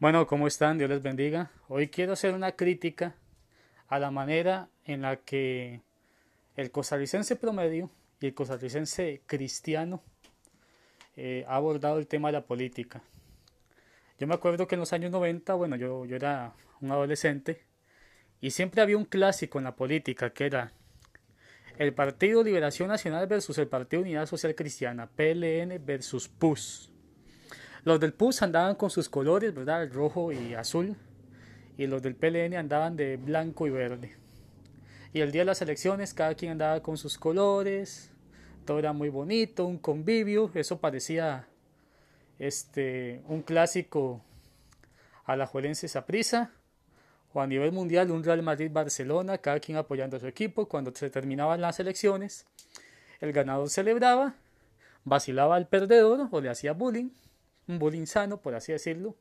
Bueno, ¿cómo están? Dios les bendiga. Hoy quiero hacer una crítica a la manera en la que el costarricense promedio y el costarricense cristiano eh, ha abordado el tema de la política. Yo me acuerdo que en los años 90, bueno, yo, yo era un adolescente y siempre había un clásico en la política que era el Partido Liberación Nacional versus el Partido Unidad Social Cristiana, PLN versus PUS. Los del PUS andaban con sus colores, ¿verdad? Rojo y azul. Y los del PLN andaban de blanco y verde. Y el día de las elecciones cada quien andaba con sus colores. Todo era muy bonito, un convivio. Eso parecía este, un clásico a la Juelense Saprisa o a nivel mundial un Real Madrid-Barcelona, cada quien apoyando a su equipo. Cuando se terminaban las elecciones, el ganador celebraba, vacilaba al perdedor o le hacía bullying un bullying sano, por así decirlo,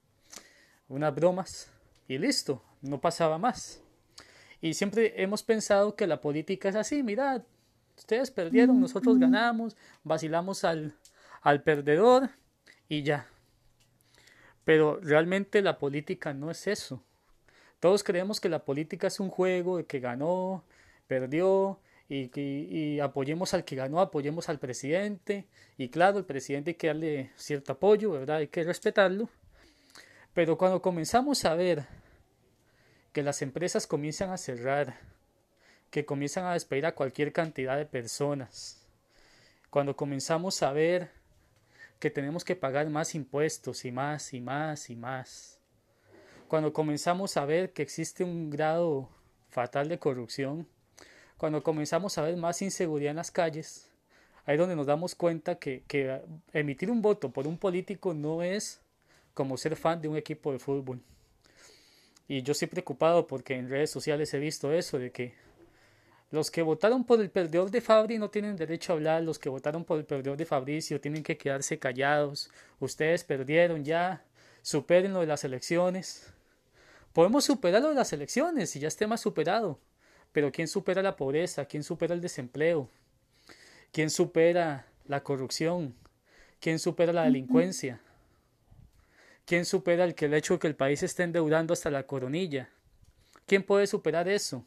unas bromas y listo, no pasaba más. Y siempre hemos pensado que la política es así, mirad, ustedes perdieron, nosotros ganamos, vacilamos al, al perdedor y ya. Pero realmente la política no es eso. Todos creemos que la política es un juego de que ganó, perdió, y, apoyemos al que ganó, apoyemos al presidente, y claro, el presidente hay que darle cierto apoyo, ¿verdad? Hay que respetarlo, pero cuando comenzamos a ver que las empresas comienzan a cerrar, que comienzan a despedir a cualquier cantidad de personas, cuando comenzamos a ver que tenemos que pagar más impuestos y más y más y más, cuando comenzamos a ver que existe un grado fatal de corrupción, cuando comenzamos a ver más inseguridad en las calles, ahí es donde nos damos cuenta que, emitir un voto por un político no es como ser fan de un equipo de fútbol. Y yo estoy preocupado porque en redes sociales he visto eso, de que los que votaron por el perdedor de Fabri no tienen derecho a hablar, los que votaron por el perdedor de Fabricio tienen que quedarse callados, ustedes perdieron ya, superen lo de las elecciones. Podemos superar lo de las elecciones si ya esté más superado. Pero ¿quién supera la pobreza? ¿Quién supera el desempleo? ¿Quién supera la corrupción? ¿Quién supera la delincuencia? ¿Quién supera el, que el hecho de que el país esté endeudando hasta la coronilla? ¿Quién puede superar eso?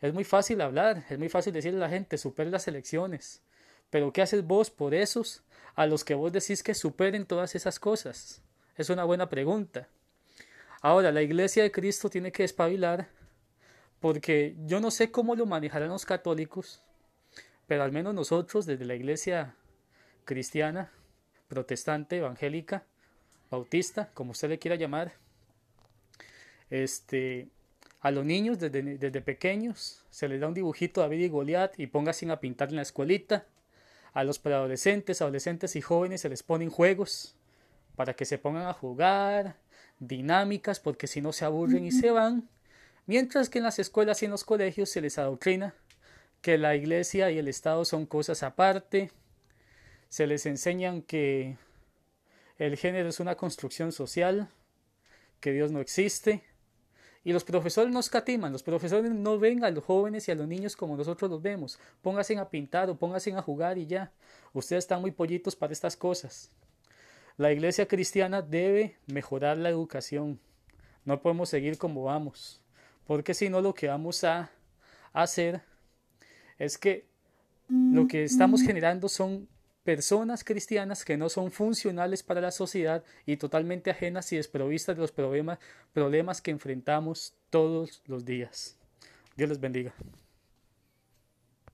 Es muy fácil hablar, es muy fácil decirle a la gente, supera las elecciones. Pero ¿qué haces vos por esos a los que vos decís que superen todas esas cosas? Es una buena pregunta. Ahora, la Iglesia de Cristo tiene que espabilar porque yo no sé cómo lo manejarán los católicos, pero al menos nosotros desde la iglesia cristiana, protestante, evangélica, bautista, como usted le quiera llamar, este, a los niños desde, desde pequeños se les da un dibujito de David y Goliat y pónganse a pintar en la escuelita. A los preadolescentes, adolescentes y jóvenes se les ponen juegos para que se pongan a jugar, dinámicas, porque si no se aburren y se van mientras que en las escuelas y en los colegios se les adoctrina que la iglesia y el Estado son cosas aparte, se les enseñan que el género es una construcción social, que Dios no existe, y los profesores no escatiman, los profesores no ven a los jóvenes y a los niños como nosotros los vemos, pónganse a pintar o pónganse a jugar y ya, ustedes están muy pollitos para estas cosas. La iglesia cristiana debe mejorar la educación, no podemos seguir como vamos porque si no lo que vamos a hacer es que lo que estamos generando son personas cristianas que no son funcionales para la sociedad y totalmente ajenas y desprovistas de los problemas, problemas que enfrentamos todos los días. Dios les bendiga.